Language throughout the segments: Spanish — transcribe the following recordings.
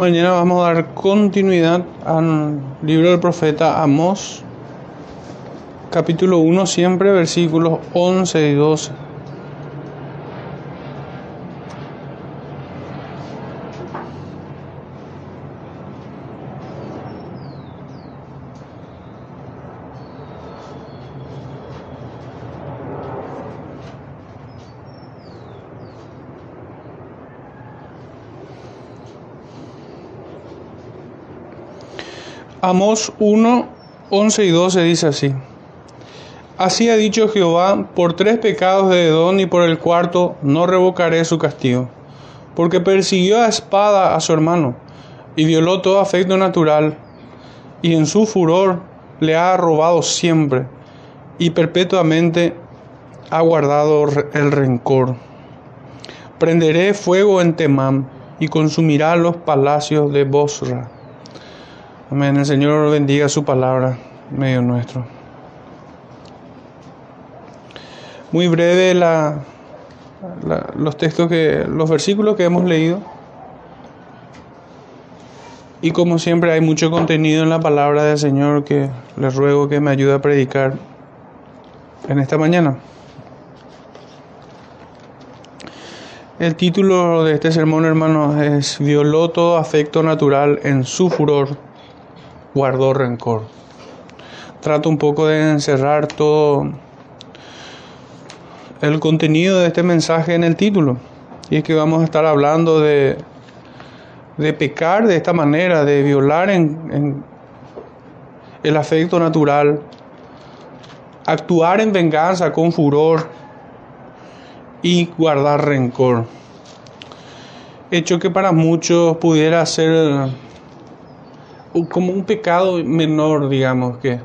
Mañana vamos a dar continuidad al libro del profeta Amós, capítulo 1, siempre versículos 11 y 12. Amós 1, 11 y 12 dice así. Así ha dicho Jehová, por tres pecados de Edom y por el cuarto no revocaré su castigo, porque persiguió a espada a su hermano y violó todo afecto natural, y en su furor le ha robado siempre, y perpetuamente ha guardado el rencor. Prenderé fuego en Temán y consumirá los palacios de Bosra. Amén. El Señor bendiga su palabra medio nuestro. Muy breve la, los textos que, los versículos que hemos leído. Y como siempre hay mucho contenido en la palabra del Señor que les ruego que me ayude a predicar en esta mañana. El título de este sermón, hermanos, es Violó todo afecto natural en su furor guardó rencor. Trato un poco de encerrar todo el contenido de este mensaje en el título. Y es que vamos a estar hablando de, de pecar de esta manera, de violar en, en el afecto natural, actuar en venganza con furor y guardar rencor. Hecho que para muchos pudiera ser como un pecado menor, digamos, que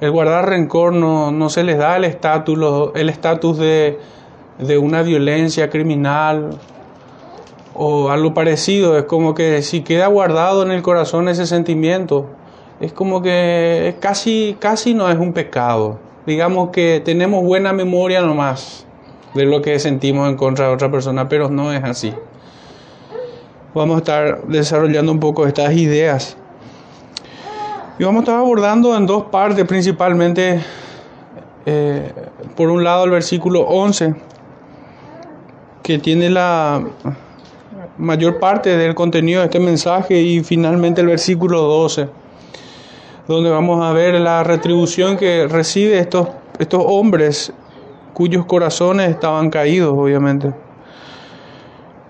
el guardar rencor no, no se les da el estatus el estatus de, de una violencia criminal o algo parecido. Es como que si queda guardado en el corazón ese sentimiento, es como que casi, casi no es un pecado. Digamos que tenemos buena memoria nomás de lo que sentimos en contra de otra persona, pero no es así. Vamos a estar desarrollando un poco estas ideas. Y vamos a estar abordando en dos partes principalmente. Eh, por un lado el versículo 11, que tiene la mayor parte del contenido de este mensaje, y finalmente el versículo 12, donde vamos a ver la retribución que recibe estos, estos hombres cuyos corazones estaban caídos, obviamente.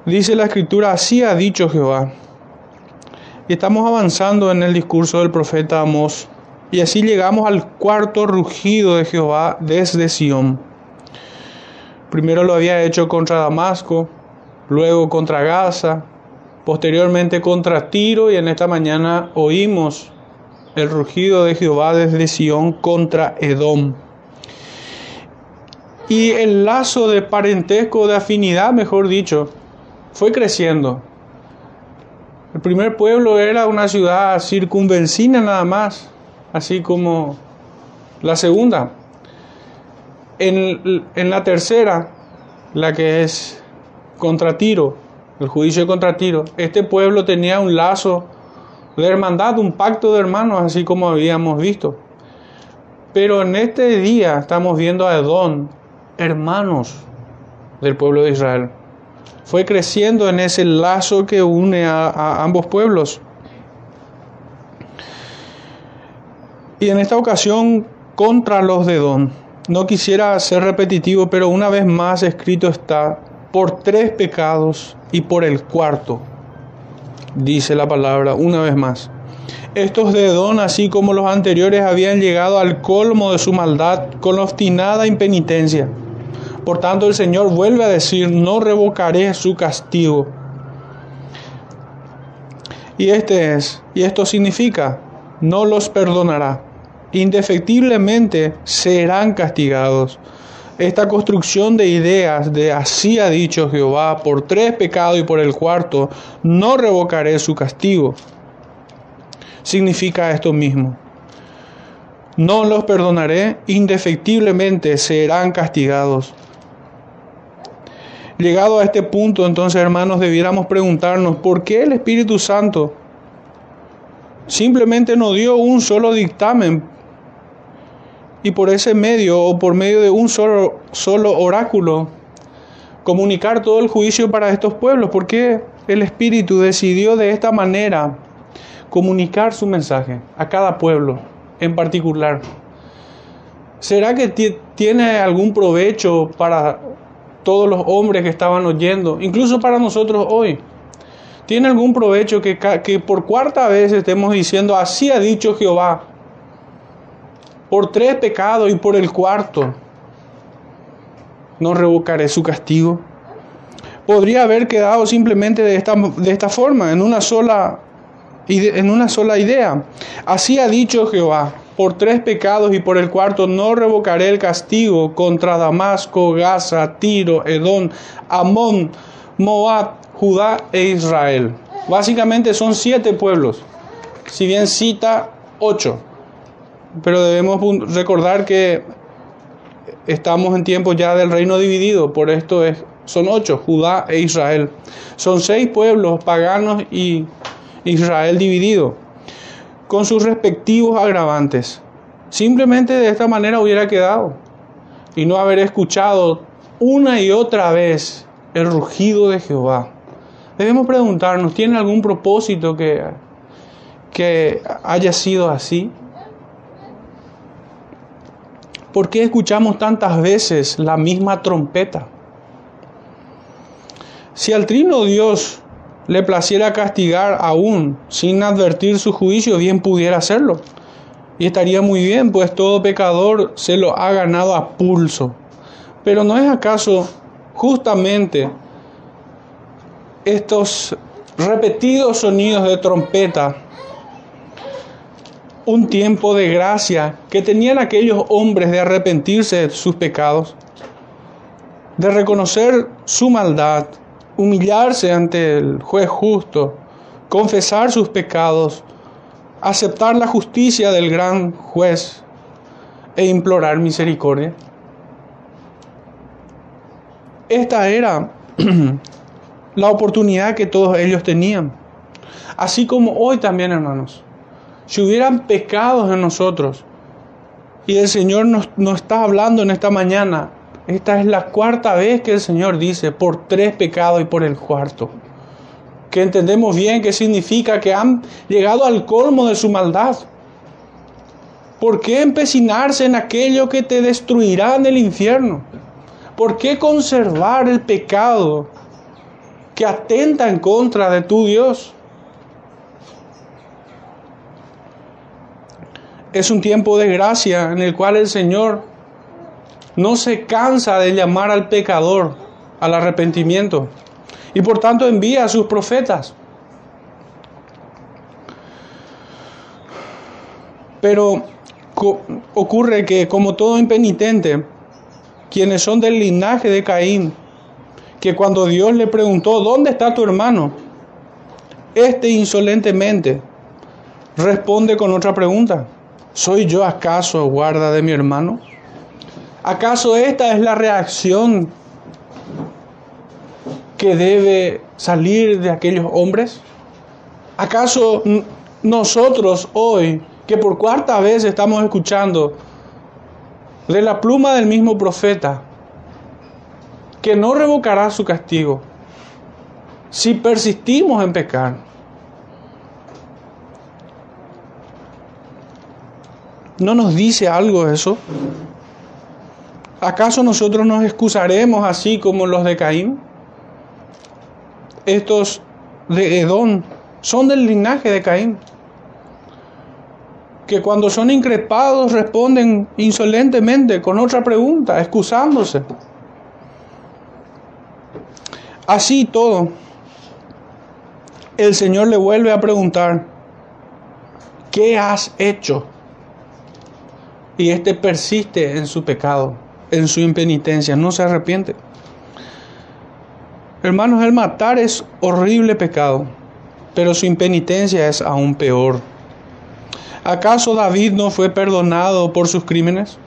Dice la escritura, así ha dicho Jehová y estamos avanzando en el discurso del profeta Amós. Y así llegamos al cuarto rugido de Jehová desde Sión. Primero lo había hecho contra Damasco, luego contra Gaza, posteriormente contra Tiro y en esta mañana oímos el rugido de Jehová desde Sión contra Edom. Y el lazo de parentesco, de afinidad, mejor dicho, fue creciendo. El primer pueblo era una ciudad circunvencina nada más, así como la segunda. En, la tercera, la que es contra Tiro, el juicio contra Tiro, este pueblo tenía un lazo de hermandad, un pacto de hermanos, así como habíamos visto. Pero en este día estamos viendo a Edom, hermanos del pueblo de Israel fue creciendo en ese lazo que une a, ambos pueblos. Y en esta ocasión contra los de Don. No quisiera ser repetitivo, pero una vez más escrito está, por tres pecados y por el cuarto, dice la palabra una vez más. Estos de Don, así como los anteriores, habían llegado al colmo de su maldad con obstinada impenitencia. Por tanto, el Señor vuelve a decir, no revocaré su castigo. Y este es, y esto significa, no los perdonará. Indefectiblemente serán castigados. Esta construcción de ideas de así ha dicho Jehová, por tres pecados y por el cuarto, no revocaré su castigo. Significa esto mismo. No los perdonaré, indefectiblemente serán castigados. Llegado a este punto, entonces hermanos, debiéramos preguntarnos, ¿por qué el Espíritu Santo simplemente nos dio un solo dictamen y por ese medio o por medio de un solo, solo oráculo comunicar todo el juicio para estos pueblos? ¿Por qué el Espíritu decidió de esta manera comunicar su mensaje a cada pueblo en particular? ¿Será que tiene algún provecho para todos los hombres que estaban oyendo, incluso para nosotros hoy. ¿Tiene algún provecho que, que por cuarta vez estemos diciendo, así ha dicho Jehová, por tres pecados y por el cuarto, no revocaré su castigo? Podría haber quedado simplemente de esta, de esta forma, en una sola en una sola idea. Así ha dicho Jehová, por tres pecados y por el cuarto no revocaré el castigo contra Damasco, Gaza, Tiro, Edón, Amón, Moab, Judá e Israel. Básicamente son siete pueblos, si bien cita ocho. Pero debemos recordar que estamos en tiempo ya del reino dividido, por esto es, son ocho, Judá e Israel. Son seis pueblos paganos y Israel dividido, con sus respectivos agravantes. Simplemente de esta manera hubiera quedado y no haber escuchado una y otra vez el rugido de Jehová. Debemos preguntarnos, ¿tiene algún propósito que, que haya sido así? ¿Por qué escuchamos tantas veces la misma trompeta? Si al trino Dios le placiera castigar aún sin advertir su juicio, bien pudiera hacerlo. Y estaría muy bien, pues todo pecador se lo ha ganado a pulso. Pero ¿no es acaso justamente estos repetidos sonidos de trompeta un tiempo de gracia que tenían aquellos hombres de arrepentirse de sus pecados, de reconocer su maldad, humillarse ante el juez justo, confesar sus pecados, aceptar la justicia del gran juez e implorar misericordia. Esta era la oportunidad que todos ellos tenían. Así como hoy también, hermanos. Si hubieran pecados en nosotros y el Señor nos, nos está hablando en esta mañana, esta es la cuarta vez que el Señor dice por tres pecados y por el cuarto. Que entendemos bien que significa que han llegado al colmo de su maldad. ¿Por qué empecinarse en aquello que te destruirá en el infierno? ¿Por qué conservar el pecado que atenta en contra de tu Dios? Es un tiempo de gracia en el cual el Señor no se cansa de llamar al pecador al arrepentimiento y por tanto envía a sus profetas. Pero ocurre que como todo impenitente, quienes son del linaje de Caín, que cuando Dios le preguntó, ¿dónde está tu hermano? Este insolentemente responde con otra pregunta, ¿soy yo acaso guarda de mi hermano? ¿Acaso esta es la reacción que debe salir de aquellos hombres? ¿Acaso nosotros hoy, que por cuarta vez estamos escuchando de la pluma del mismo profeta, que no revocará su castigo si persistimos en pecar, ¿no nos dice algo eso? ¿Acaso nosotros nos excusaremos así como los de Caín? Estos de Edón son del linaje de Caín, que cuando son increpados responden insolentemente con otra pregunta, excusándose. Así todo, el Señor le vuelve a preguntar, ¿qué has hecho? Y éste persiste en su pecado en su impenitencia, no se arrepiente. Hermanos, el matar es horrible pecado, pero su impenitencia es aún peor. ¿Acaso David no fue perdonado por sus crímenes?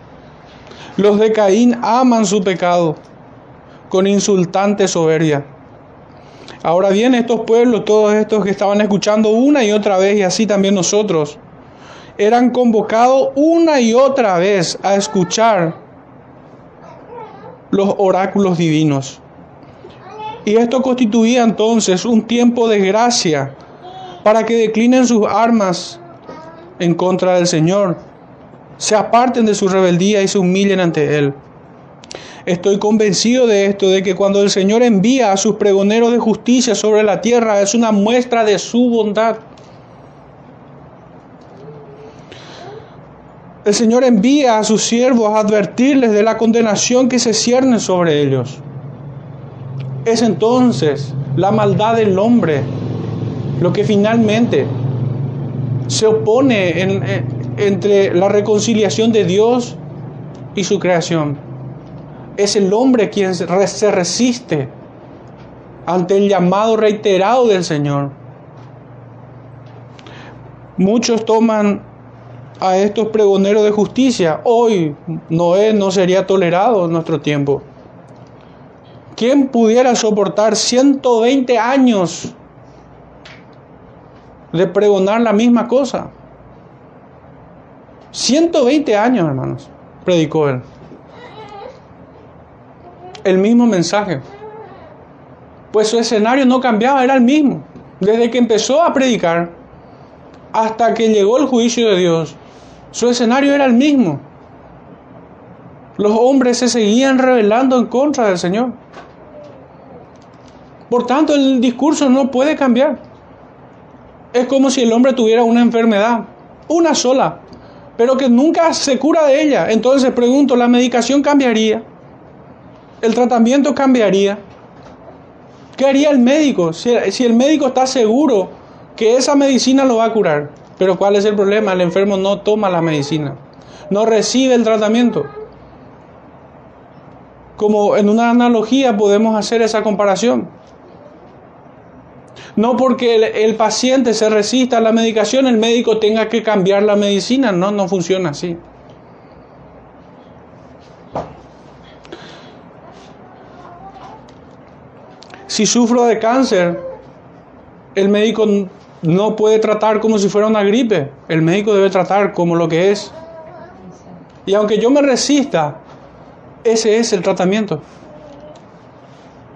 Los de Caín aman su pecado, con insultante soberbia. Ahora bien, estos pueblos, todos estos que estaban escuchando una y otra vez, y así también nosotros, eran convocados una y otra vez a escuchar los oráculos divinos. Y esto constituía entonces un tiempo de gracia para que declinen sus armas en contra del Señor, se aparten de su rebeldía y se humillen ante Él. Estoy convencido de esto, de que cuando el Señor envía a sus pregoneros de justicia sobre la tierra es una muestra de su bondad. El Señor envía a sus siervos a advertirles de la condenación que se cierne sobre ellos. Es entonces la maldad del hombre lo que finalmente se opone entre la reconciliación de Dios y su creación. Es el hombre quien se resiste ante el llamado reiterado del Señor. Muchos toman a estos pregoneros de justicia. Hoy Noé no sería tolerado en nuestro tiempo. ¿Quién pudiera soportar 120 años de pregonar la misma cosa? 120 años, hermanos, predicó él. El mismo mensaje. Pues su escenario no cambiaba, era el mismo. Desde que empezó a predicar hasta que llegó el juicio de Dios, su escenario era el mismo. Los hombres se seguían rebelando en contra del Señor. Por tanto, el discurso no puede cambiar. Es como si el hombre tuviera una enfermedad, una sola, pero que nunca se cura de ella. Entonces pregunto, ¿la medicación cambiaría? ¿El tratamiento cambiaría? ¿Qué haría el médico si, el médico está seguro que esa medicina lo va a curar? Pero ¿cuál es el problema? El enfermo no toma la medicina, no recibe el tratamiento. Como en una analogía podemos hacer esa comparación. No porque el, paciente se resista a la medicación, el médico tenga que cambiar la medicina. No, no funciona así. Si sufro de cáncer, el médico no puede tratar como si fuera una gripe. El médico debe tratar como lo que es. Y aunque yo me resista, ese es el tratamiento.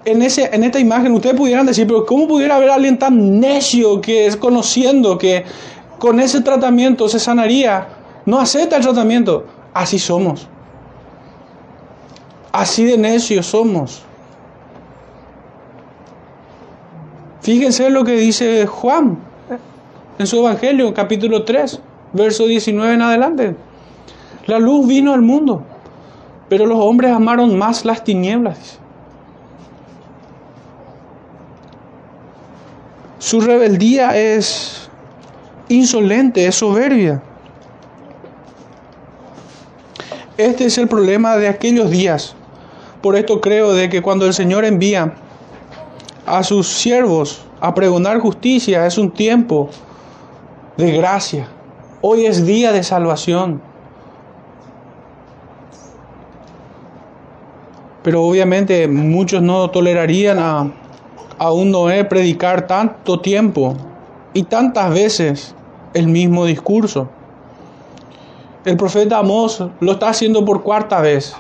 En, ese, en esta imagen ustedes pudieran decir, pero ¿cómo pudiera haber alguien tan necio que es conociendo que con ese tratamiento se sanaría? No acepta el tratamiento. Así somos. Así de necios somos. Fíjense lo que dice Juan en su Evangelio, capítulo 3, verso 19 en adelante. La luz vino al mundo, pero los hombres amaron más las tinieblas. Su rebeldía es insolente, es soberbia. Este es el problema de aquellos días. Por esto creo de que cuando el Señor envía a sus siervos a pregonar justicia es un tiempo de gracia. Hoy es día de salvación. Pero obviamente muchos no tolerarían a, a un Noé predicar tanto tiempo y tantas veces el mismo discurso. El profeta Amós lo está haciendo por cuarta vez.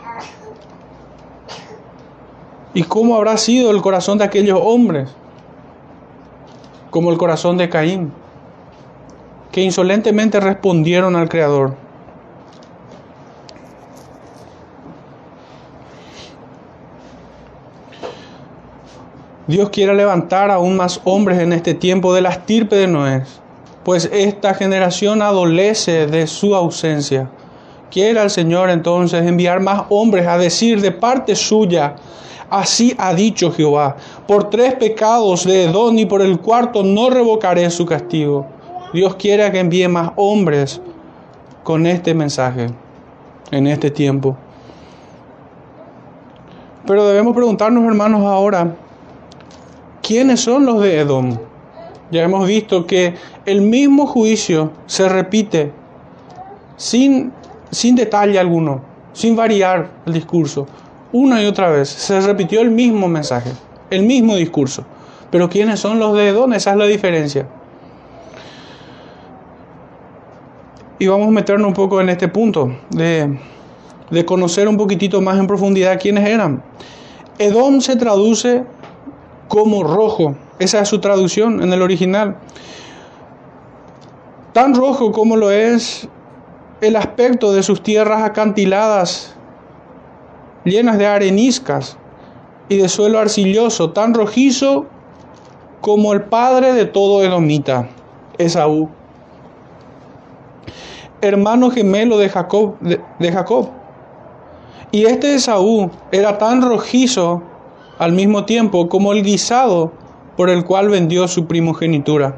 ¿Y cómo habrá sido el corazón de aquellos hombres? Como el corazón de Caín que insolentemente respondieron al Creador. Dios quiere levantar aún más hombres en este tiempo de la estirpe de Noé, pues esta generación adolece de su ausencia. Quiere el Señor entonces enviar más hombres a decir de parte suya, así ha dicho Jehová, por tres pecados de Edón y por el cuarto no revocaré su castigo. Dios quiere que envíe más hombres con este mensaje en este tiempo. Pero debemos preguntarnos, hermanos, ahora, ¿quiénes son los de Edom? Ya hemos visto que el mismo juicio se repite sin, sin detalle alguno, sin variar el discurso. una y otra vez. Se repitió el mismo mensaje, el mismo discurso. Pero ¿quiénes son los de Edom? Esa es la diferencia. Y vamos a meternos un poco en este punto de, de conocer un poquitito más en profundidad quiénes eran. Edom se traduce como rojo. Esa es su traducción en el original. Tan rojo como lo es el aspecto de sus tierras acantiladas, llenas de areniscas y de suelo arcilloso, tan rojizo como el padre de todo edomita, Esaú, hermano gemelo de Jacob, de, Jacob. Y este Esaú era tan rojizo al mismo tiempo como el guisado por el cual vendió su primogenitura.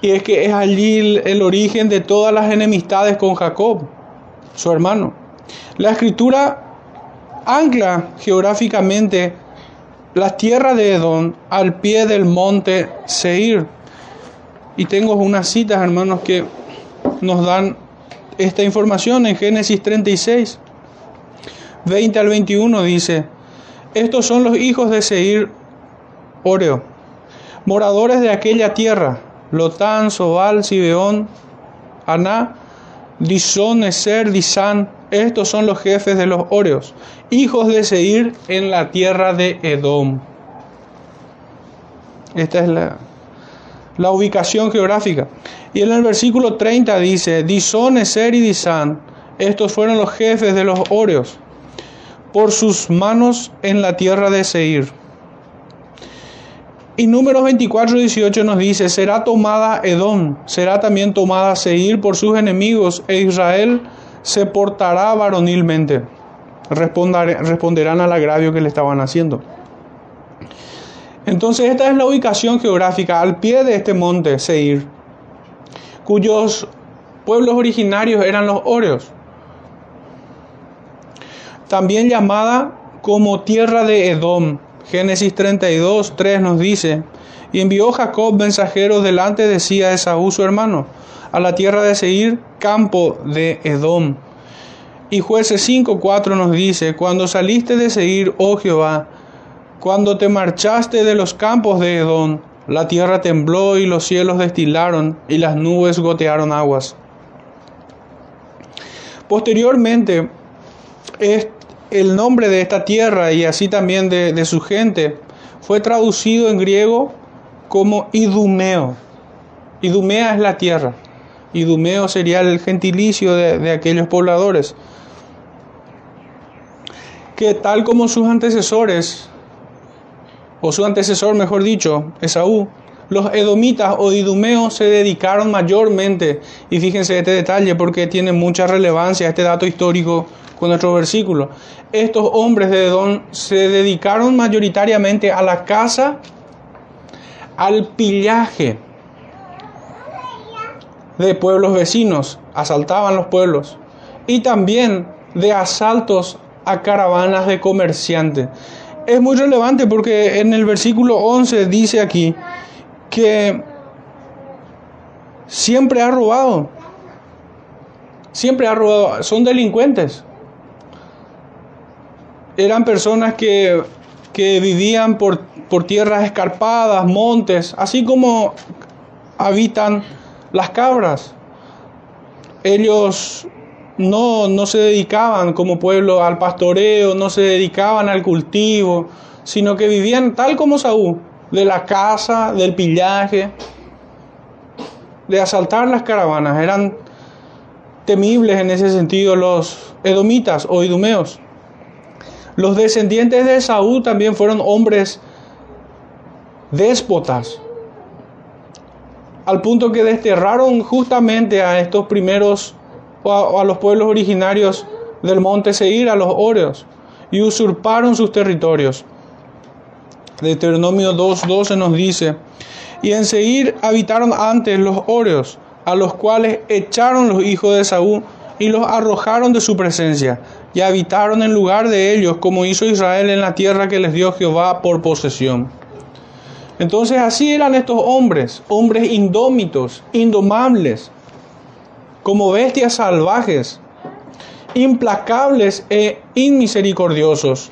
Y es que es allí el origen de todas las enemistades con Jacob, su hermano. La escritura ancla geográficamente la tierra de Edom al pie del monte Seir. Y tengo unas citas, hermanos, que nos dan esta información en Génesis 36, 20 al 21 dice, estos son los hijos de Seir Oreo, moradores de aquella tierra, Lotán, Sobal, Sibeón, Aná, Disón, Eser, Disán, estos son los jefes de los Oreos, hijos de Seir en la tierra de Edom. Esta es la, la ubicación geográfica. Y en el versículo 30 dice, Disón, Eser y Disán, estos fueron los jefes de los Oreos, por sus manos en la tierra de Seir. Y números 24, 18 nos dice, será tomada Edom, será también tomada Seir por sus enemigos, e Israel se portará varonilmente. responderán al agravio que le estaban haciendo. Entonces esta es la ubicación geográfica al pie de este monte Seir, cuyos pueblos originarios eran los Oreos, también llamada como tierra de Edom. Génesis 32, 3 nos dice, y envió Jacob mensajeros delante de sí a Esaú su hermano, a la tierra de Seir, campo de Edom. Y jueces 5.4 nos dice, cuando saliste de Seir, oh Jehová, cuando te marchaste de los campos de Edom, la tierra tembló y los cielos destilaron y las nubes gotearon aguas. Posteriormente, el nombre de esta tierra y así también de, de su gente fue traducido en griego como Idumeo. Idumea es la tierra. Idumeo sería el gentilicio de, aquellos pobladores, que tal como sus antecesores, o su antecesor mejor dicho, Esaú, los edomitas o idumeos se dedicaron mayormente, y fíjense este detalle porque tiene mucha relevancia este dato histórico con nuestro versículo. Estos hombres de Edom se dedicaron mayoritariamente a la caza, al pillaje, de pueblos vecinos, asaltaban los pueblos, y también de asaltos a caravanas de comerciantes. Es muy relevante porque en el versículo 11 dice aquí que siempre ha robado, siempre ha robado, son delincuentes. Eran personas que, que vivían por, por tierras escarpadas, montes, así como habitan las cabras. Ellos no, no se dedicaban como pueblo al pastoreo, no se dedicaban al cultivo, sino que vivían tal como Saúl, de la caza, del pillaje, de asaltar las caravanas. Eran temibles en ese sentido los edomitas o idumeos. Los descendientes de Saúl también fueron hombres déspotas, al punto que desterraron justamente a estos primeros, a, los pueblos originarios del monte Seir, a los Oreos, y usurparon sus territorios. Deuteronomio 2.12 nos dice, y en Seir habitaron antes los Oreos, a los cuales echaron los hijos de Saúl y los arrojaron de su presencia, y habitaron en lugar de ellos, como hizo Israel en la tierra que les dio Jehová por posesión. Entonces así eran estos hombres, hombres indómitos, indomables, como bestias salvajes. implacables e inmisericordiosos.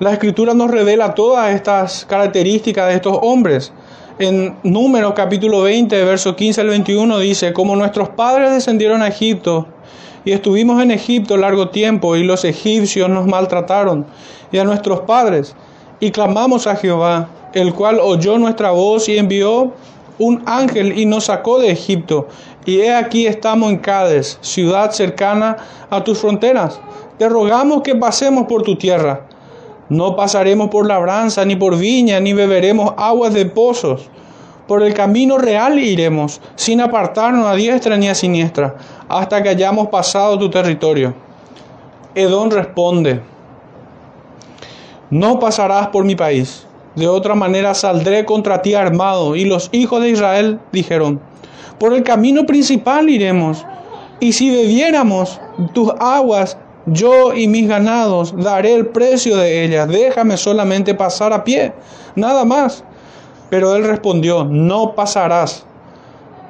La escritura nos revela todas estas características de estos hombres. En Números capítulo 20, verso 15 al 21 dice, como nuestros padres descendieron a Egipto y estuvimos en Egipto largo tiempo y los egipcios nos maltrataron y a nuestros padres y clamamos a Jehová, el cual oyó nuestra voz y envió un ángel y nos sacó de Egipto. Y he aquí estamos en Cádiz, ciudad cercana a tus fronteras. Te rogamos que pasemos por tu tierra. No pasaremos por labranza, ni por viña, ni beberemos aguas de pozos. Por el camino real iremos, sin apartarnos a diestra ni a siniestra, hasta que hayamos pasado tu territorio. Edón responde, no pasarás por mi país de otra manera saldré contra ti armado. Y los hijos de Israel dijeron, por el camino principal iremos. Y si bebiéramos tus aguas, yo y mis ganados daré el precio de ellas. Déjame solamente pasar a pie, nada más. Pero él respondió, no pasarás.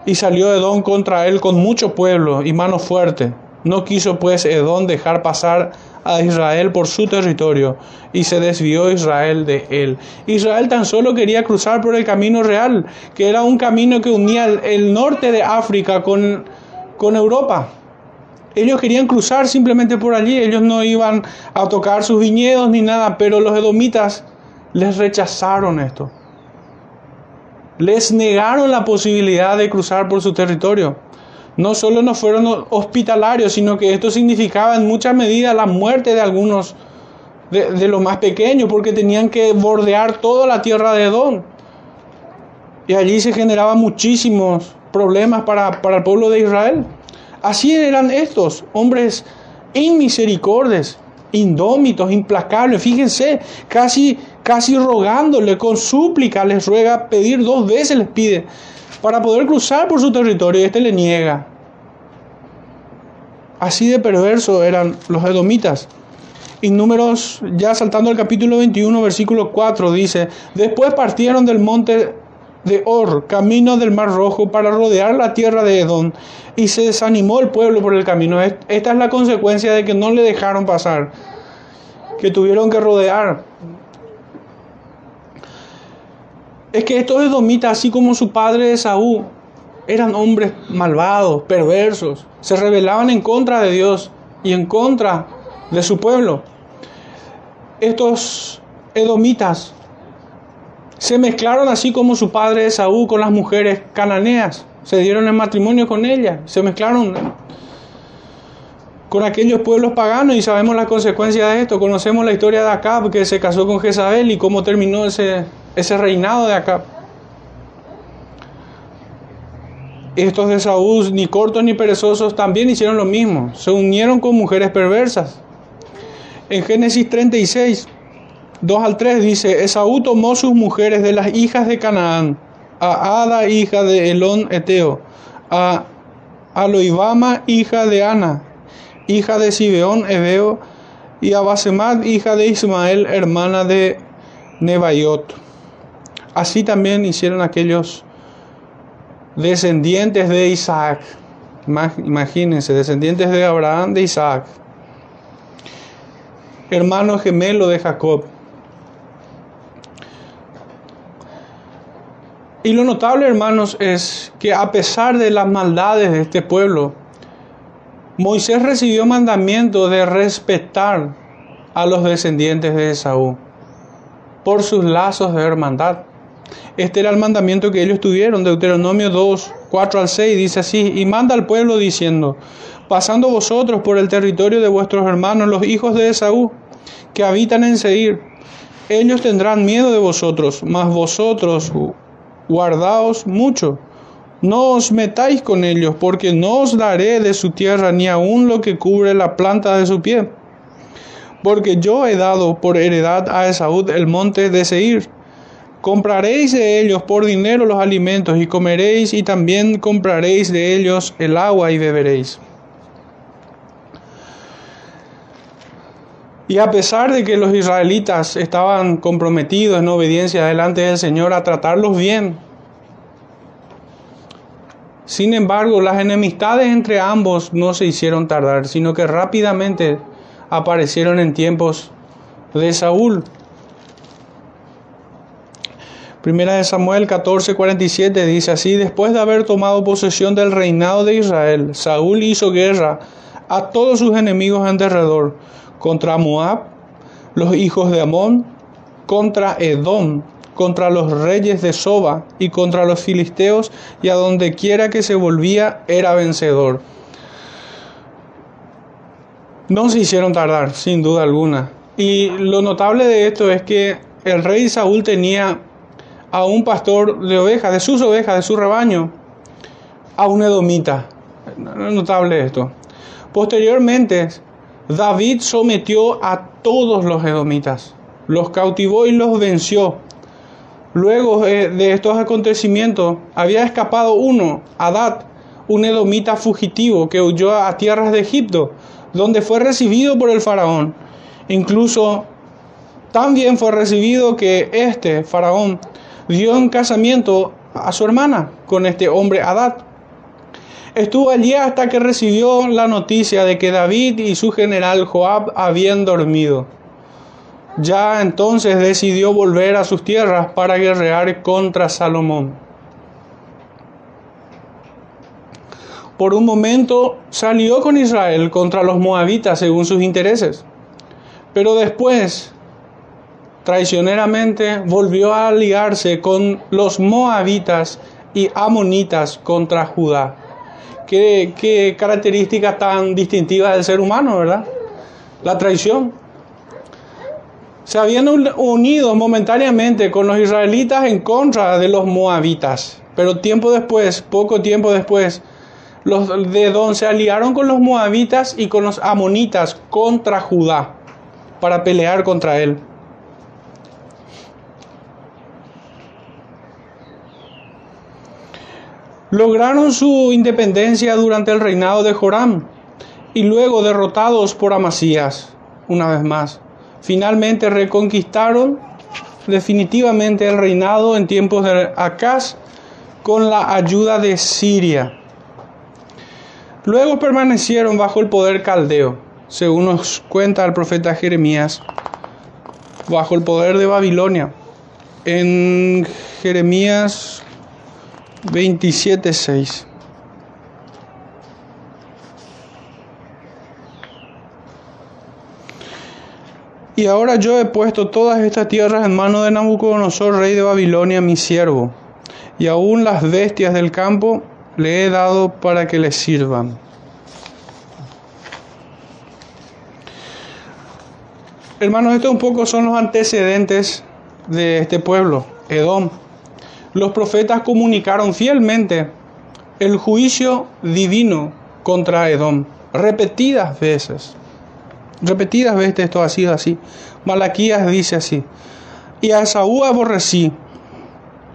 Y salió Edom contra él con mucho pueblo y mano fuerte. No quiso pues Edom dejar pasar a Israel por su territorio y se desvió Israel de él. Israel tan solo quería cruzar por el camino real, que era un camino que unía el, norte de África con, con Europa. Ellos querían cruzar simplemente por allí, ellos no iban a tocar sus viñedos ni nada, pero los edomitas les rechazaron esto. Les negaron la posibilidad de cruzar por su territorio no solo no fueron hospitalarios, sino que esto significaba en mucha medida la muerte de algunos de, los más pequeños, porque tenían que bordear toda la tierra de Edom. Y allí se generaban muchísimos problemas para, para el pueblo de Israel. Así eran estos hombres inmisericordes, indómitos, implacables. Fíjense, casi, casi rogándole, con súplica les ruega pedir dos veces, les pide para poder cruzar por su territorio y este le niega. Así de perverso eran los edomitas. Y números, ya saltando al capítulo 21, versículo 4, dice, después partieron del monte de Or, camino del Mar Rojo, para rodear la tierra de Edom, y se desanimó el pueblo por el camino. Esta es la consecuencia de que no le dejaron pasar, que tuvieron que rodear es que estos edomitas, así como su padre Esaú, eran hombres malvados, perversos, se rebelaban en contra de Dios y en contra de su pueblo. Estos edomitas se mezclaron así como su padre Esaú con las mujeres cananeas, se dieron en matrimonio con ellas, se mezclaron con aquellos pueblos paganos y sabemos las consecuencias de esto. Conocemos la historia de Acab que se casó con Jezabel y cómo terminó ese, ese reinado de Acab. Estos de Saúl, ni cortos ni perezosos, también hicieron lo mismo. Se unieron con mujeres perversas. En Génesis 36, 2 al 3 dice, Esaú tomó sus mujeres de las hijas de Canaán, a Ada, hija de Elón Eteo, a Aloibama, hija de Ana, hija de Sibeón Ebeo, y a Basemat, hija de Ismael, hermana de Nebaiot. Así también hicieron aquellos descendientes de Isaac. Imagínense, descendientes de Abraham, de Isaac. Hermano gemelo de Jacob. Y lo notable, hermanos, es que a pesar de las maldades de este pueblo, Moisés recibió mandamiento de respetar a los descendientes de Esaú por sus lazos de hermandad. Este era el mandamiento que ellos tuvieron. Deuteronomio 2, 4 al 6 dice así, y manda al pueblo diciendo, pasando vosotros por el territorio de vuestros hermanos, los hijos de Esaú, que habitan en Seir, ellos tendrán miedo de vosotros, mas vosotros guardaos mucho no os metáis con ellos, porque no os daré de su tierra ni aun lo que cubre la planta de su pie. Porque yo he dado por heredad a Esaú el monte de Seir. Compraréis de ellos por dinero los alimentos y comeréis y también compraréis de ellos el agua y beberéis. Y a pesar de que los israelitas estaban comprometidos en obediencia delante del Señor a tratarlos bien, Sin embargo, las enemistades entre ambos no se hicieron tardar, sino que rápidamente aparecieron en tiempos de Saúl. Primera de Samuel 14:47 dice así, después de haber tomado posesión del reinado de Israel, Saúl hizo guerra a todos sus enemigos en derredor, contra Moab, los hijos de Amón, contra Edom, contra los reyes de Soba y contra los filisteos, y a donde quiera que se volvía era vencedor. No se hicieron tardar, sin duda alguna. Y lo notable de esto es que el rey Saúl tenía a un pastor de ovejas, de sus ovejas, de su rebaño, a un edomita. Notable esto. Posteriormente, David sometió a todos los edomitas, los cautivó y los venció. Luego de estos acontecimientos, había escapado uno, Adad, un edomita fugitivo que huyó a tierras de Egipto, donde fue recibido por el faraón. Incluso también fue recibido que este faraón dio en casamiento a su hermana con este hombre Adad. Estuvo allí hasta que recibió la noticia de que David y su general Joab habían dormido. Ya entonces decidió volver a sus tierras para guerrear contra Salomón. Por un momento salió con Israel contra los moabitas según sus intereses, pero después traicioneramente volvió a aliarse con los moabitas y amonitas contra Judá. Qué, qué característica tan distintiva del ser humano, ¿verdad? La traición. Se habían unido momentáneamente con los israelitas en contra de los moabitas, pero tiempo después, poco tiempo después, los de Edom se aliaron con los moabitas y con los amonitas contra Judá para pelear contra él. Lograron su independencia durante el reinado de Joram y luego derrotados por Amasías, una vez más. Finalmente reconquistaron definitivamente el reinado en tiempos de Acaz con la ayuda de Siria. Luego permanecieron bajo el poder caldeo, según nos cuenta el profeta Jeremías, bajo el poder de Babilonia. En Jeremías 27.6. Y ahora yo he puesto todas estas tierras en manos de Nabucodonosor, rey de Babilonia, mi siervo, y aún las bestias del campo le he dado para que le sirvan. Hermanos, estos un poco son los antecedentes de este pueblo, Edom los profetas comunicaron fielmente el juicio divino contra Edom, repetidas veces. Repetidas veces esto ha sido así. Malaquías dice así, y a Saúl aborrecí,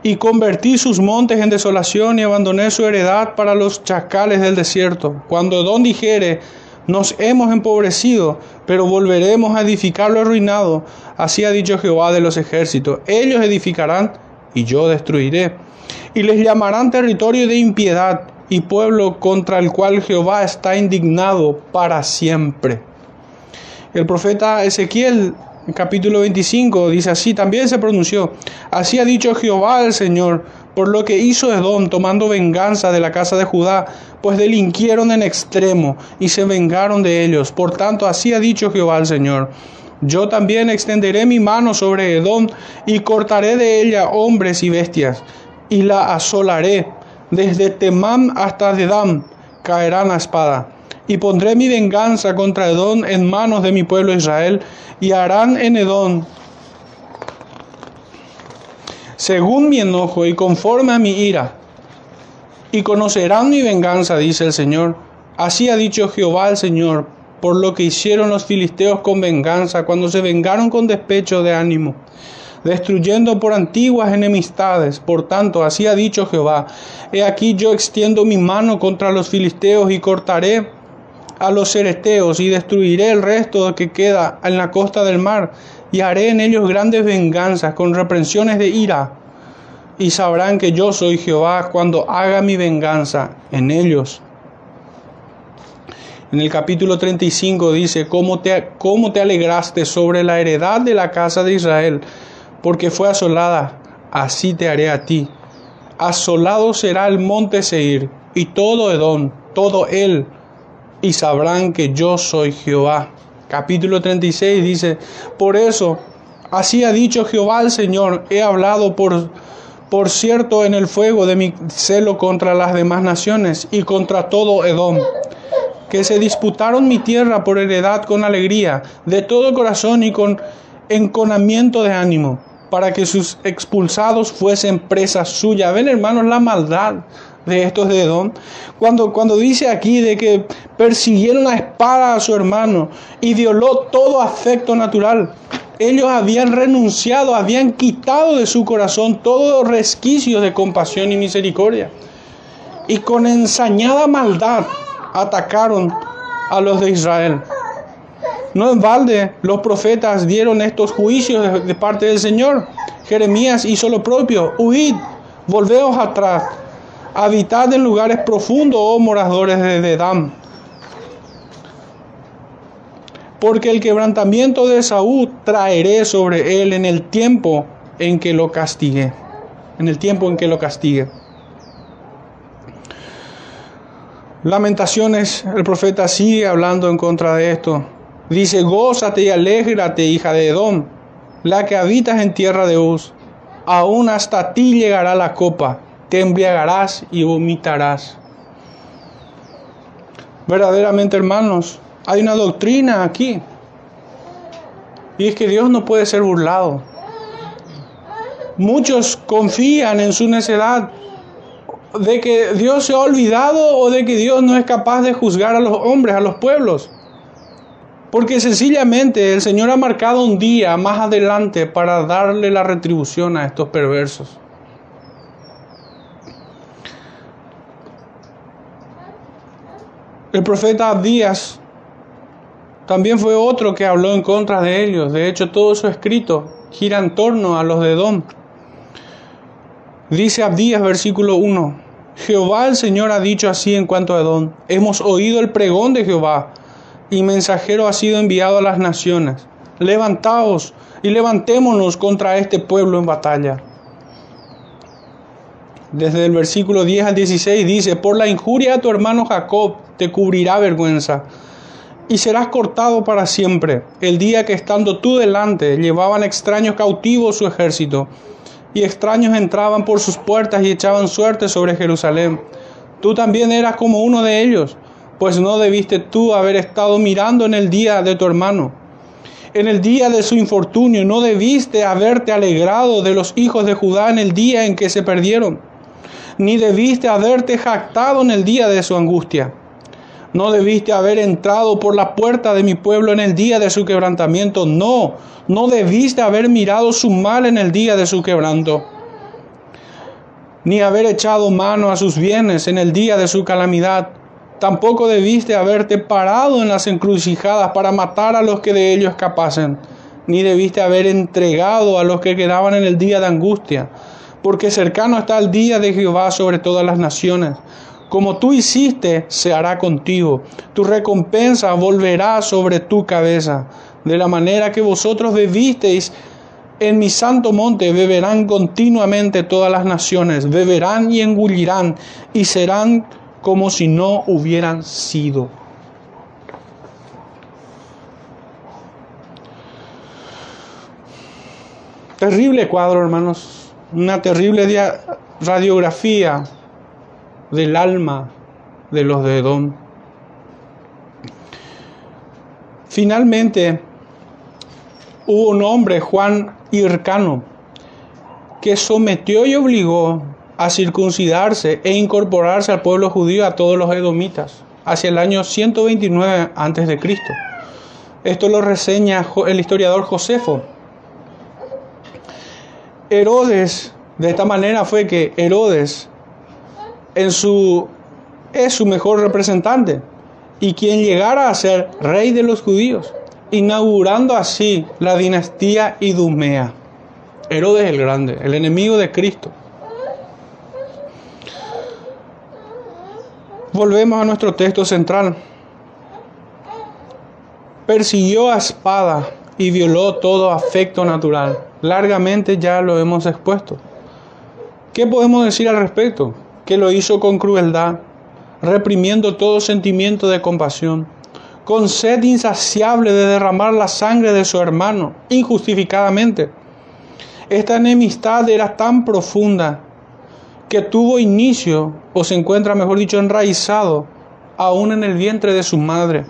y convertí sus montes en desolación y abandoné su heredad para los chacales del desierto. Cuando Edom dijere, nos hemos empobrecido, pero volveremos a edificar lo arruinado, así ha dicho Jehová de los ejércitos. Ellos edificarán y yo destruiré. Y les llamarán territorio de impiedad y pueblo contra el cual Jehová está indignado para siempre. El profeta Ezequiel, capítulo 25, dice así, también se pronunció, así ha dicho Jehová el Señor, por lo que hizo Edom, tomando venganza de la casa de Judá, pues delinquieron en extremo y se vengaron de ellos. Por tanto, así ha dicho Jehová el Señor yo también extenderé mi mano sobre Edom y cortaré de ella hombres y bestias, y la asolaré. Desde Temán hasta Dedam caerán a espada. Y pondré mi venganza contra Edom en manos de mi pueblo Israel, y harán en Edom según mi enojo y conforme a mi ira. Y conocerán mi venganza, dice el Señor. Así ha dicho Jehová el Señor por lo que hicieron los filisteos con venganza, cuando se vengaron con despecho de ánimo, destruyendo por antiguas enemistades. Por tanto, así ha dicho Jehová, he aquí yo extiendo mi mano contra los filisteos y cortaré a los cereteos y destruiré el resto que queda en la costa del mar y haré en ellos grandes venganzas con reprensiones de ira. y sabrán que yo soy Jehová cuando haga mi venganza en ellos. En el capítulo 35 dice, ¿cómo te, cómo te alegraste sobre la heredad de la casa de Israel? Porque fue asolada, así te haré a ti. Asolado será el monte Seir y todo Edom, todo él, y sabrán que yo soy Jehová. Capítulo 36 dice, por eso, así ha dicho Jehová el Señor, he hablado por por cierto, en el fuego de mi celo contra las demás naciones y contra todo Edom, que se disputaron mi tierra por heredad con alegría, de todo corazón y con enconamiento de ánimo, para que sus expulsados fuesen presas suyas. Ven, hermanos, la maldad de estos de Edom. Cuando, cuando dice aquí de que persiguieron a espada a su hermano y violó todo afecto natural ellos habían renunciado, habían quitado de su corazón todos los resquicios de compasión y misericordia. Y con ensañada maldad atacaron a los de Israel. No en balde los profetas dieron estos juicios de, parte del Señor. Jeremías hizo lo propio. Huid, volveos atrás. Habitad en lugares profundos, oh moradores de Dedam porque el quebrantamiento de Saúl traeré sobre él en el tiempo en que lo castigue, en el tiempo en que lo castigue. Lamentaciones, el profeta sigue hablando en contra de esto. Dice, gózate y alégrate, hija de Edom, la que habitas en tierra de Uz. Aún hasta ti llegará la copa, te embriagarás y vomitarás. Verdaderamente, hermanos, hay una doctrina aquí. Y es que Dios no puede ser burlado. Muchos confían en su necedad de que Dios se ha olvidado o de que Dios no es capaz de juzgar a los hombres, a los pueblos. Porque sencillamente el Señor ha marcado un día más adelante para darle la retribución a estos perversos. El profeta Abdías también fue otro que habló en contra de ellos. De hecho, todo su escrito gira en torno a los de Edom. Dice Abdías, versículo 1. Jehová el Señor ha dicho así en cuanto a Edom. Hemos oído el pregón de Jehová y mensajero ha sido enviado a las naciones. Levantaos y levantémonos contra este pueblo en batalla. Desde el versículo 10 al 16 dice, por la injuria a tu hermano Jacob te cubrirá vergüenza y serás cortado para siempre, el día que estando tú delante llevaban extraños cautivos su ejército, y extraños entraban por sus puertas y echaban suerte sobre Jerusalén. Tú también eras como uno de ellos, pues no debiste tú haber estado mirando en el día de tu hermano. En el día de su infortunio no debiste haberte alegrado de los hijos de Judá en el día en que se perdieron, ni debiste haberte jactado en el día de su angustia no debiste haber entrado por la puerta de mi pueblo en el día de su quebrantamiento. No, no debiste haber mirado su mal en el día de su quebranto. Ni haber echado mano a sus bienes en el día de su calamidad. Tampoco debiste haberte parado en las encrucijadas para matar a los que de ellos escapasen. Ni debiste haber entregado a los que quedaban en el día de angustia. Porque cercano está el día de Jehová sobre todas las naciones como tú hiciste, se hará contigo. Tu recompensa volverá sobre tu cabeza. De la manera que vosotros bebisteis en mi santo monte, beberán continuamente todas las naciones, beberán y engullirán, y serán como si no hubieran sido. Terrible cuadro, hermanos. Una terrible radiografía del alma de los de Edom. Finalmente, hubo un hombre, Juan Hircano, que sometió y obligó a circuncidarse e incorporarse al pueblo judío a todos los edomitas hacia el año 129 a.C. Esto lo reseña el historiador Josefo. Herodes, de esta manera fue que Herodes en su, es su mejor representante y quien llegara a ser rey de los judíos, inaugurando así la dinastía idumea. Herodes el Grande, el enemigo de Cristo. Volvemos a nuestro texto central. Persiguió a espada y violó todo afecto natural. Largamente ya lo hemos expuesto. ¿Qué podemos decir al respecto? Que lo hizo con crueldad, reprimiendo todo sentimiento de compasión, con sed insaciable de derramar la sangre de su hermano injustificadamente. Esta enemistad era tan profunda que tuvo inicio, o se encuentra, mejor dicho, enraizado, aún en el vientre de su madre.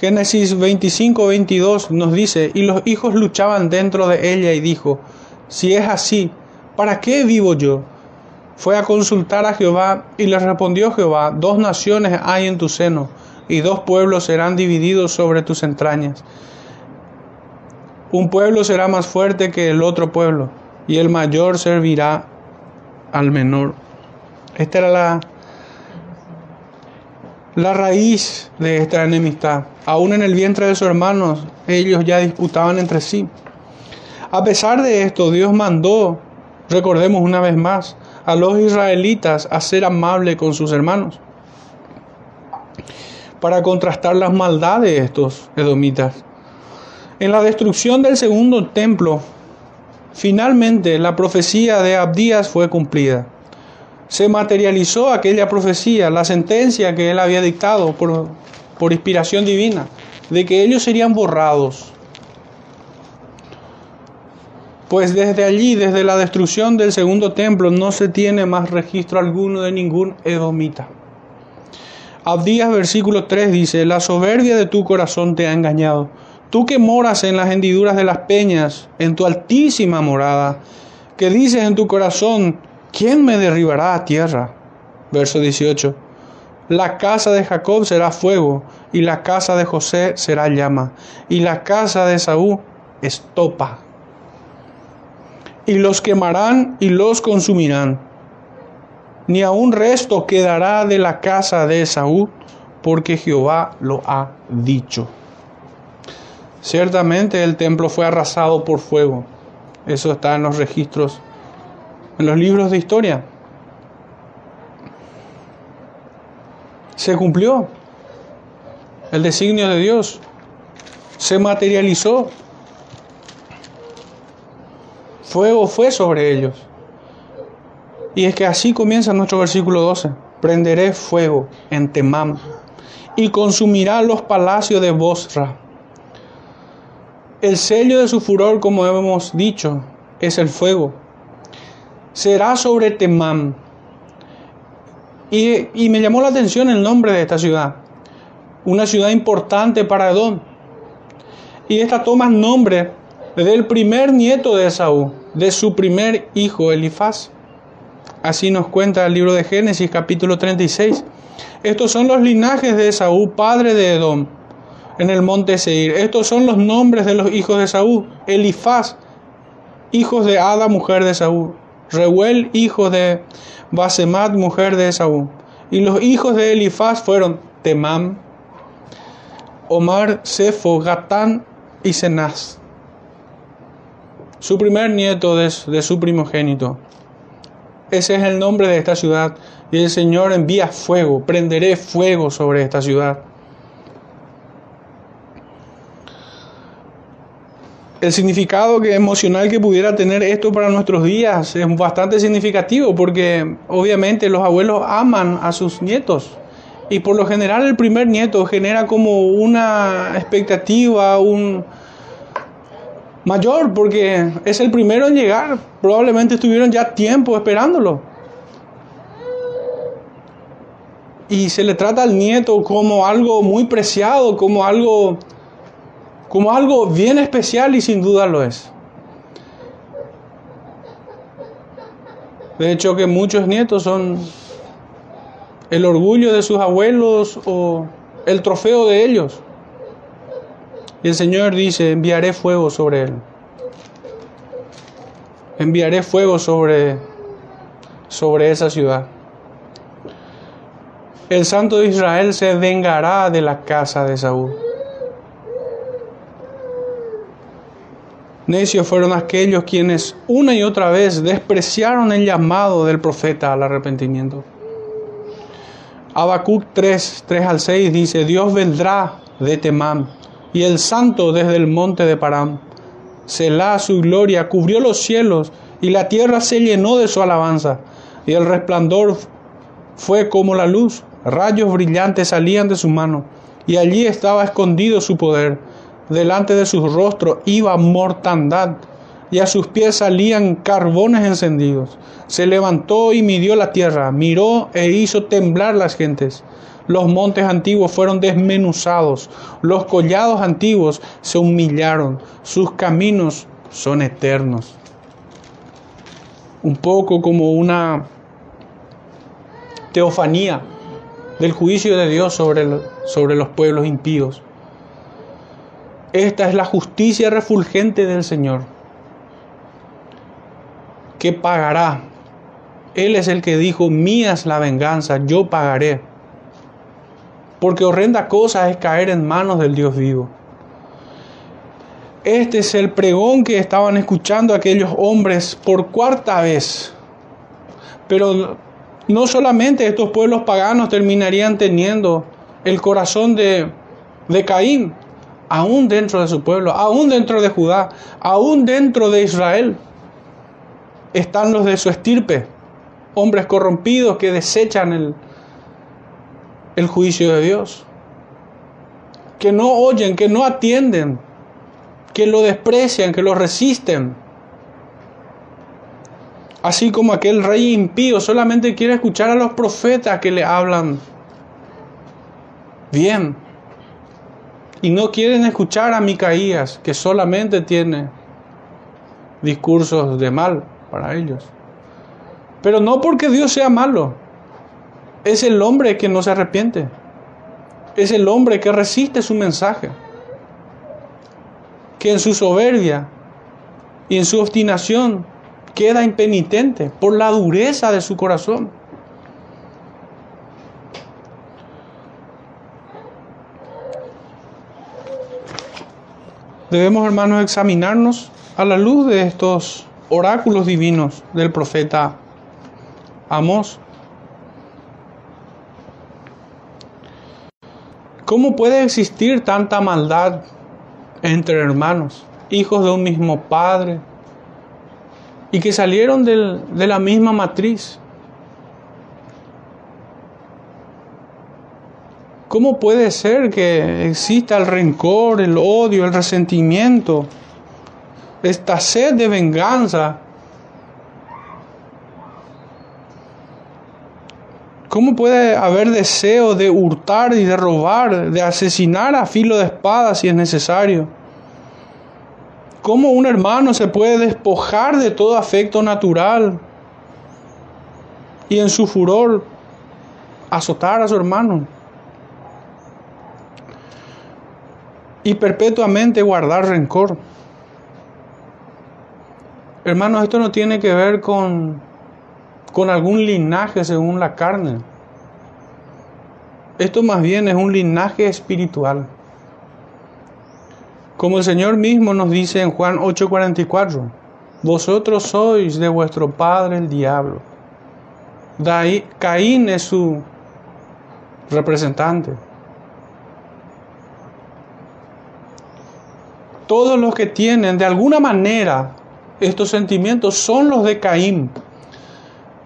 Génesis 25, 22 nos dice, y los hijos luchaban dentro de ella y dijo, si es así, ¿para qué vivo yo? Fue a consultar a Jehová y le respondió Jehová, dos naciones hay en tu seno y dos pueblos serán divididos sobre tus entrañas. Un pueblo será más fuerte que el otro pueblo y el mayor servirá al menor. Esta era la, la raíz de esta enemistad. Aún en el vientre de sus hermanos, ellos ya disputaban entre sí. A pesar de esto, Dios mandó, recordemos una vez más, a los israelitas a ser amables con sus hermanos para contrastar las maldades de estos edomitas. En la destrucción del segundo templo, Finalmente, la profecía de Abdías fue cumplida. Se materializó aquella profecía, la sentencia que él había dictado por, por inspiración divina, de que ellos serían borrados. Pues desde allí, desde la destrucción del segundo templo, no se tiene más registro alguno de ningún edomita. Abdías versículo 3 dice, la soberbia de tu corazón te ha engañado Tú que moras en las hendiduras de las peñas, en tu altísima morada, que dices en tu corazón, ¿quién me derribará a tierra? Verso 18. La casa de Jacob será fuego, y la casa de José será llama, y la casa de Saúl estopa. Y los quemarán y los consumirán. Ni a un resto quedará de la casa de Saúl, porque Jehová lo ha dicho. Ciertamente el templo fue arrasado por fuego. Eso está en los registros, en los libros de historia. Se cumplió el designio de Dios. Se materializó. Fuego fue sobre ellos. Y es que así comienza nuestro versículo 12. Prenderé fuego en Temam y consumirá los palacios de Bosra el sello de su furor, como hemos dicho, es el fuego. Será sobre Temán. Y, me llamó la atención el nombre de esta ciudad. Una ciudad importante para Edom. Y esta toma nombre del primer nieto de Esaú, de su primer hijo Elifaz. Así nos cuenta el libro de Génesis capítulo 36. Estos son los linajes de Esaú, padre de Edom en el monte Seir. Estos son los nombres de los hijos de Saúl. Elifaz, hijos de Ada, mujer de Saúl. Reuel, hijo de Basemat, mujer de Saúl. Y los hijos de Elifaz fueron Temam, Omar, Sefo, Gatán y Cenaz. Su primer nieto de, su primogénito. Ese es el nombre de esta ciudad. Y el Señor envía fuego, prenderé fuego sobre esta ciudad. el significado que, emocional que pudiera tener esto para nuestros días es bastante significativo porque obviamente los abuelos aman a sus nietos y por lo general el primer nieto genera como una expectativa, un mayor porque es el primero en llegar, probablemente estuvieron ya tiempo esperándolo. Y se le trata al nieto como algo muy preciado, como algo como algo bien especial y sin duda lo es. De hecho que muchos nietos son el orgullo de sus abuelos o el trofeo de ellos. Y el Señor dice, enviaré fuego sobre él. Enviaré fuego sobre, sobre esa ciudad. El Santo de Israel se vengará de la casa de Saúl. Necios fueron aquellos quienes una y otra vez despreciaron el llamado del profeta al arrepentimiento. Habacuc 3, 3 al 6 dice, Dios vendrá de Temán y el santo desde el monte de Param. Selah su gloria cubrió los cielos y la tierra se llenó de su alabanza y el resplandor fue como la luz, rayos brillantes salían de su mano y allí estaba escondido su poder delante de sus rostros iba mortandad, y a sus pies salían carbones encendidos. Se levantó y midió la tierra, miró e hizo temblar las gentes. Los montes antiguos fueron desmenuzados, los collados antiguos se humillaron, sus caminos son eternos. Un poco como una teofanía del juicio de Dios sobre, sobre los pueblos impíos. Esta es la justicia refulgente del Señor, que pagará. Él es el que dijo, mía es la venganza, yo pagaré. Porque horrenda cosa es caer en manos del Dios vivo. Este es el pregón que estaban escuchando aquellos hombres por cuarta vez. Pero no solamente estos pueblos paganos terminarían teniendo el corazón de, de Caín, aún dentro de su pueblo, aún dentro de Judá, aún dentro de Israel, están los de su estirpe, hombres corrompidos que desechan el, el juicio de Dios, que no oyen, que no atienden, que lo desprecian, que lo resisten. Así como aquel rey impío solamente quiere escuchar a los profetas que le hablan bien, y no quieren escuchar a Micaías, que solamente tiene discursos de mal para ellos. Pero no porque Dios sea malo, es el hombre que no se arrepiente, es el hombre que resiste su mensaje, que en su soberbia y en su obstinación queda impenitente por la dureza de su corazón. Debemos, hermanos, examinarnos a la luz de estos oráculos divinos del profeta Amós. ¿Cómo puede existir tanta maldad entre hermanos, hijos de un mismo padre, y que salieron de la misma matriz? ¿Cómo puede ser que exista el rencor, el odio, el resentimiento, esta sed de venganza? ¿Cómo puede haber deseo de hurtar y de robar, de asesinar a filo de espada si es necesario? ¿Cómo un hermano se puede despojar de todo afecto natural y en su furor azotar a su hermano? y perpetuamente guardar rencor. Hermanos, esto no tiene que ver con, con algún linaje según la carne. Esto más bien es un linaje espiritual. Como el Señor mismo nos dice en Juan 8:44, vosotros sois de vuestro padre el diablo. Caín es su representante. todos los que tienen de alguna manera estos sentimientos son los de Caín.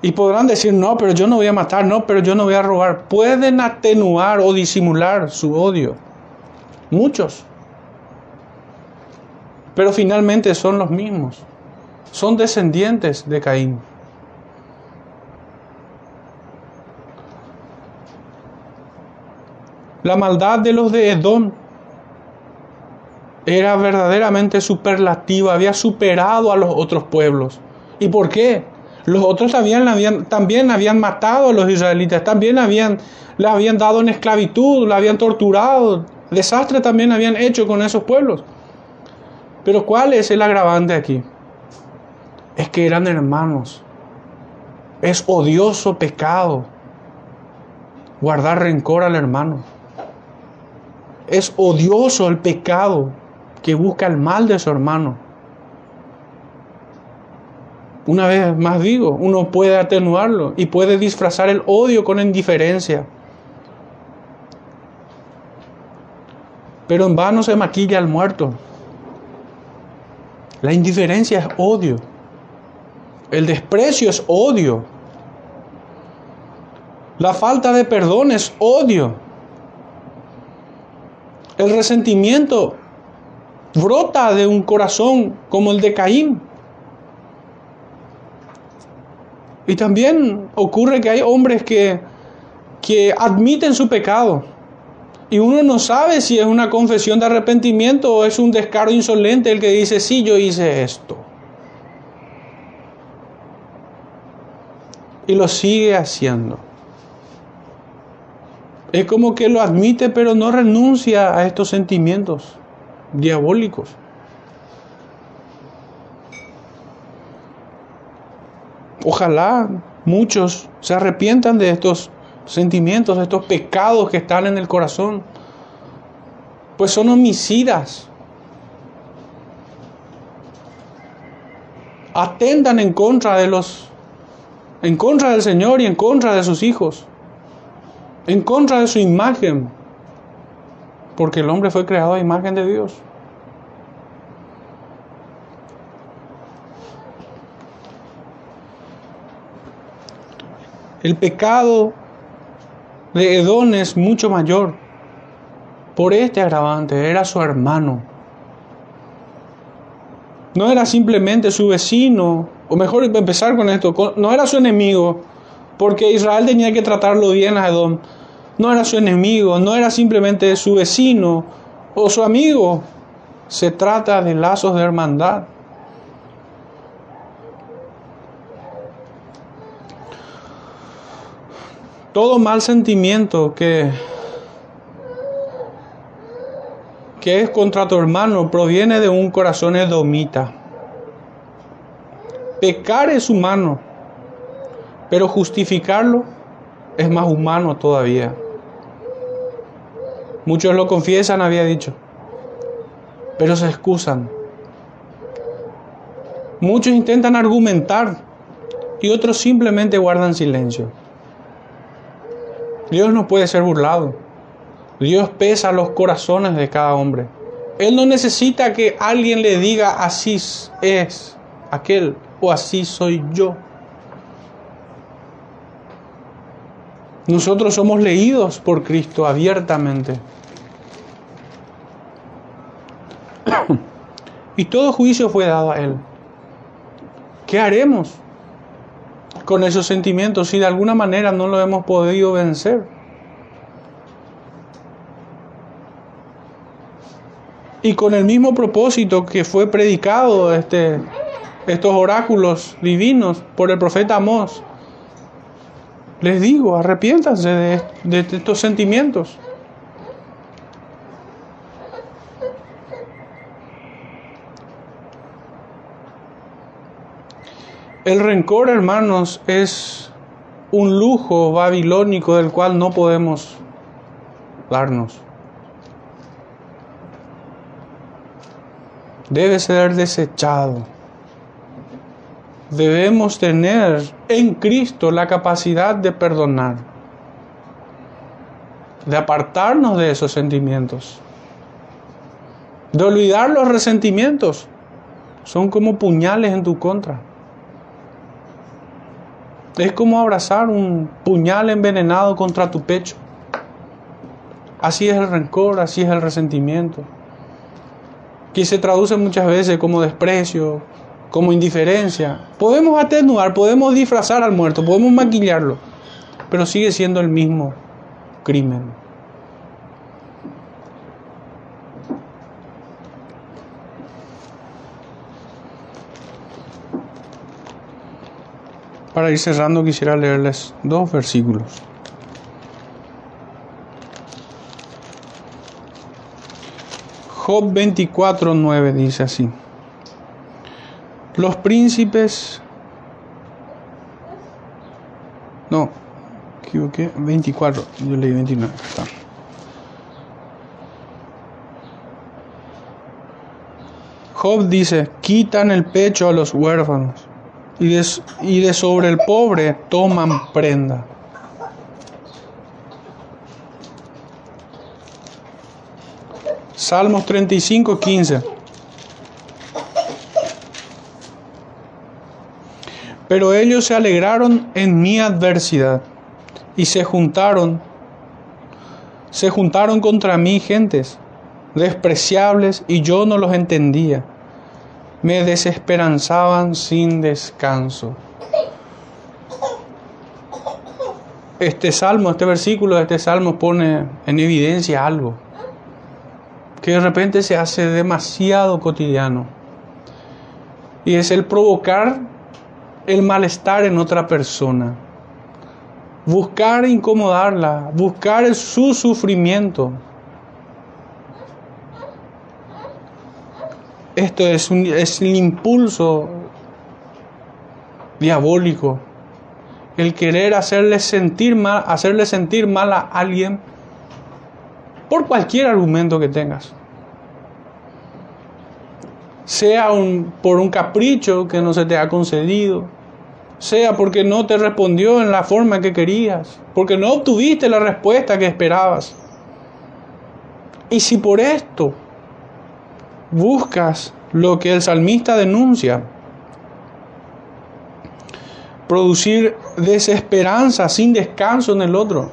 Y podrán decir, no, pero yo no voy a matar, no, pero yo no voy a robar. Pueden atenuar o disimular su odio. Muchos. Pero finalmente son los mismos. Son descendientes de Caín. La maldad de los de Edom era verdaderamente superlativa, había superado a los otros pueblos. ¿Y por qué? Los otros también habían, también habían matado a los israelitas, también habían, habían dado en esclavitud, la habían torturado, desastre también habían hecho con esos pueblos. Pero ¿cuál es el agravante aquí? Es que eran hermanos. Es odioso pecado guardar rencor al hermano. Es odioso el pecado que busca el mal de su hermano. Una vez más digo, uno puede atenuarlo y puede disfrazar el odio con indiferencia. Pero en vano se maquilla al muerto. La indiferencia es odio. El desprecio es odio. La falta de perdón es odio. El resentimiento brota de un corazón como el de Caín. Y también ocurre que hay hombres que, que admiten su pecado. Y uno no sabe si es una confesión de arrepentimiento o es un descaro insolente el que dice, sí, yo hice esto. Y lo sigue haciendo. Es como que lo admite pero no renuncia a estos sentimientos diabólicos. Ojalá muchos se arrepientan de estos sentimientos, de estos pecados que están en el corazón, pues son homicidas. Atendan en contra de los en contra del Señor y en contra de sus hijos, en contra de su imagen, porque el hombre fue creado a imagen de Dios. El pecado de Edón es mucho mayor. Por este agravante, era su hermano. No era simplemente su vecino, o mejor empezar con esto, no era su enemigo, porque Israel tenía que tratarlo bien a Edom. No era su enemigo, no era simplemente su vecino o su amigo. Se trata de lazos de hermandad. Todo mal sentimiento que, que es contra tu hermano proviene de un corazón edomita. Pecar es humano, pero justificarlo es más humano todavía. Muchos lo confiesan, había dicho, pero se excusan. Muchos intentan argumentar y otros simplemente guardan silencio. Dios no puede ser burlado. Dios pesa los corazones de cada hombre. Él no necesita que alguien le diga así es aquel o así soy yo. Nosotros somos leídos por Cristo abiertamente. y todo juicio fue dado a Él. ¿Qué haremos? Con esos sentimientos si de alguna manera no lo hemos podido vencer. Y con el mismo propósito que fue predicado este, estos oráculos divinos por el profeta Amós, les digo, arrepiéntanse de, de estos sentimientos. El rencor, hermanos, es un lujo babilónico del cual no podemos darnos. Debe ser desechado. Debemos tener en Cristo la capacidad de perdonar, de apartarnos de esos sentimientos, de olvidar los resentimientos. Son como puñales en tu contra. Es como abrazar un puñal envenenado contra tu pecho. Así es el rencor, así es el resentimiento, que se traduce muchas veces como desprecio, como indiferencia. Podemos atenuar, podemos disfrazar al muerto, podemos maquillarlo, pero sigue siendo el mismo crimen. Para ir cerrando quisiera leerles dos versículos. Job 24, 9 dice así. Los príncipes... No, equivoqué. 24, yo leí 29. Job dice, quitan el pecho a los huérfanos y de, y de sobre el pobre toman prenda. Salmos 35, 15. Pero ellos se alegraron en mi adversidad y se juntaron, se juntaron contra mí gentes despreciables y yo no los entendía. Me desesperanzaban sin descanso. Este salmo, este versículo de este salmo pone en evidencia algo que de repente se hace demasiado cotidiano. Y es el provocar el malestar en otra persona. Buscar incomodarla, buscar su sufrimiento. Esto es, un, es impulso diabólico. El querer hacerle sentir mal, hacerle sentir mal a alguien por cualquier argumento que tengas. Sea un, por un capricho que no se te ha concedido, sea porque no te respondió en la forma que querías, porque no obtuviste la respuesta que esperabas. Y si por esto buscas lo que el salmista denuncia, producir desesperanza sin descanso en el otro,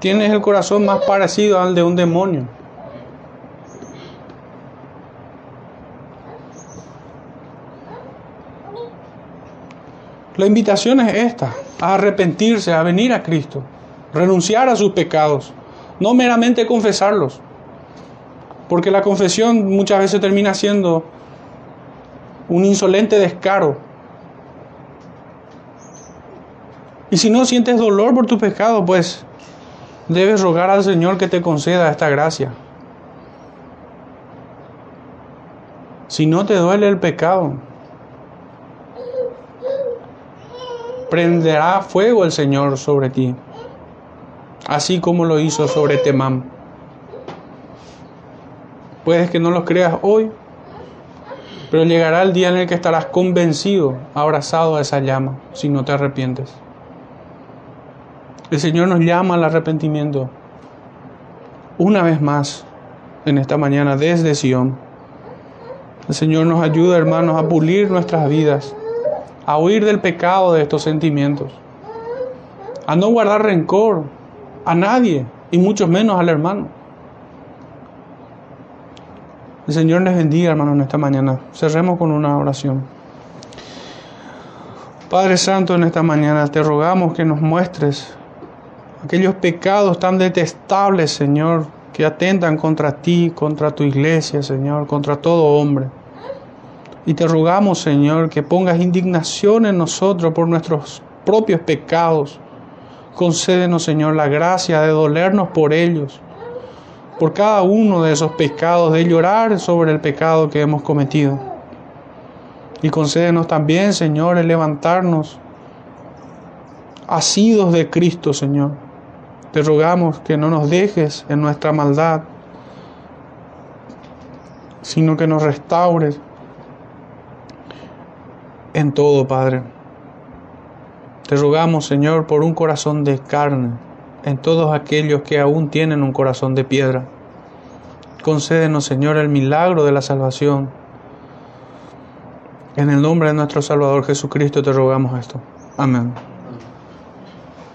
tienes el corazón más parecido al de un demonio. La invitación es esta, a arrepentirse, a venir a Cristo, renunciar a sus pecados, no meramente confesarlos, porque la confesión muchas veces termina siendo un insolente descaro. Y si no sientes dolor por tu pecado, pues debes rogar al Señor que te conceda esta gracia. Si no te duele el pecado, prenderá fuego el Señor sobre ti, así como lo hizo sobre Temán. Puedes que no lo creas hoy, pero llegará el día en el que estarás convencido, abrazado a esa llama, si no te arrepientes. El Señor nos llama al arrepentimiento una vez más en esta mañana desde Sion. El Señor nos ayuda, hermanos, a pulir nuestras vidas, a huir del pecado de estos sentimientos, a no guardar rencor a nadie y mucho menos al hermano. El Señor les bendiga, hermanos, en esta mañana. Cerremos con una oración. Padre Santo, en esta mañana te rogamos que nos muestres aquellos pecados tan detestables, Señor, que atentan contra ti, contra tu iglesia, Señor, contra todo hombre. Y te rogamos, Señor, que pongas indignación en nosotros por nuestros propios pecados. Concédenos, Señor, la gracia de dolernos por ellos, por cada uno de esos pecados, de llorar sobre el pecado que hemos cometido. Y concédenos también, Señor, el levantarnos asidos de Cristo, Señor te rogamos que no nos dejes en nuestra maldad, sino que nos restaures en todo, Padre. Te rogamos, Señor, por un corazón de carne en todos aquellos que aún tienen un corazón de piedra. Concédenos, Señor, el milagro de la salvación. En el nombre de nuestro Salvador Jesucristo te rogamos esto. Amén.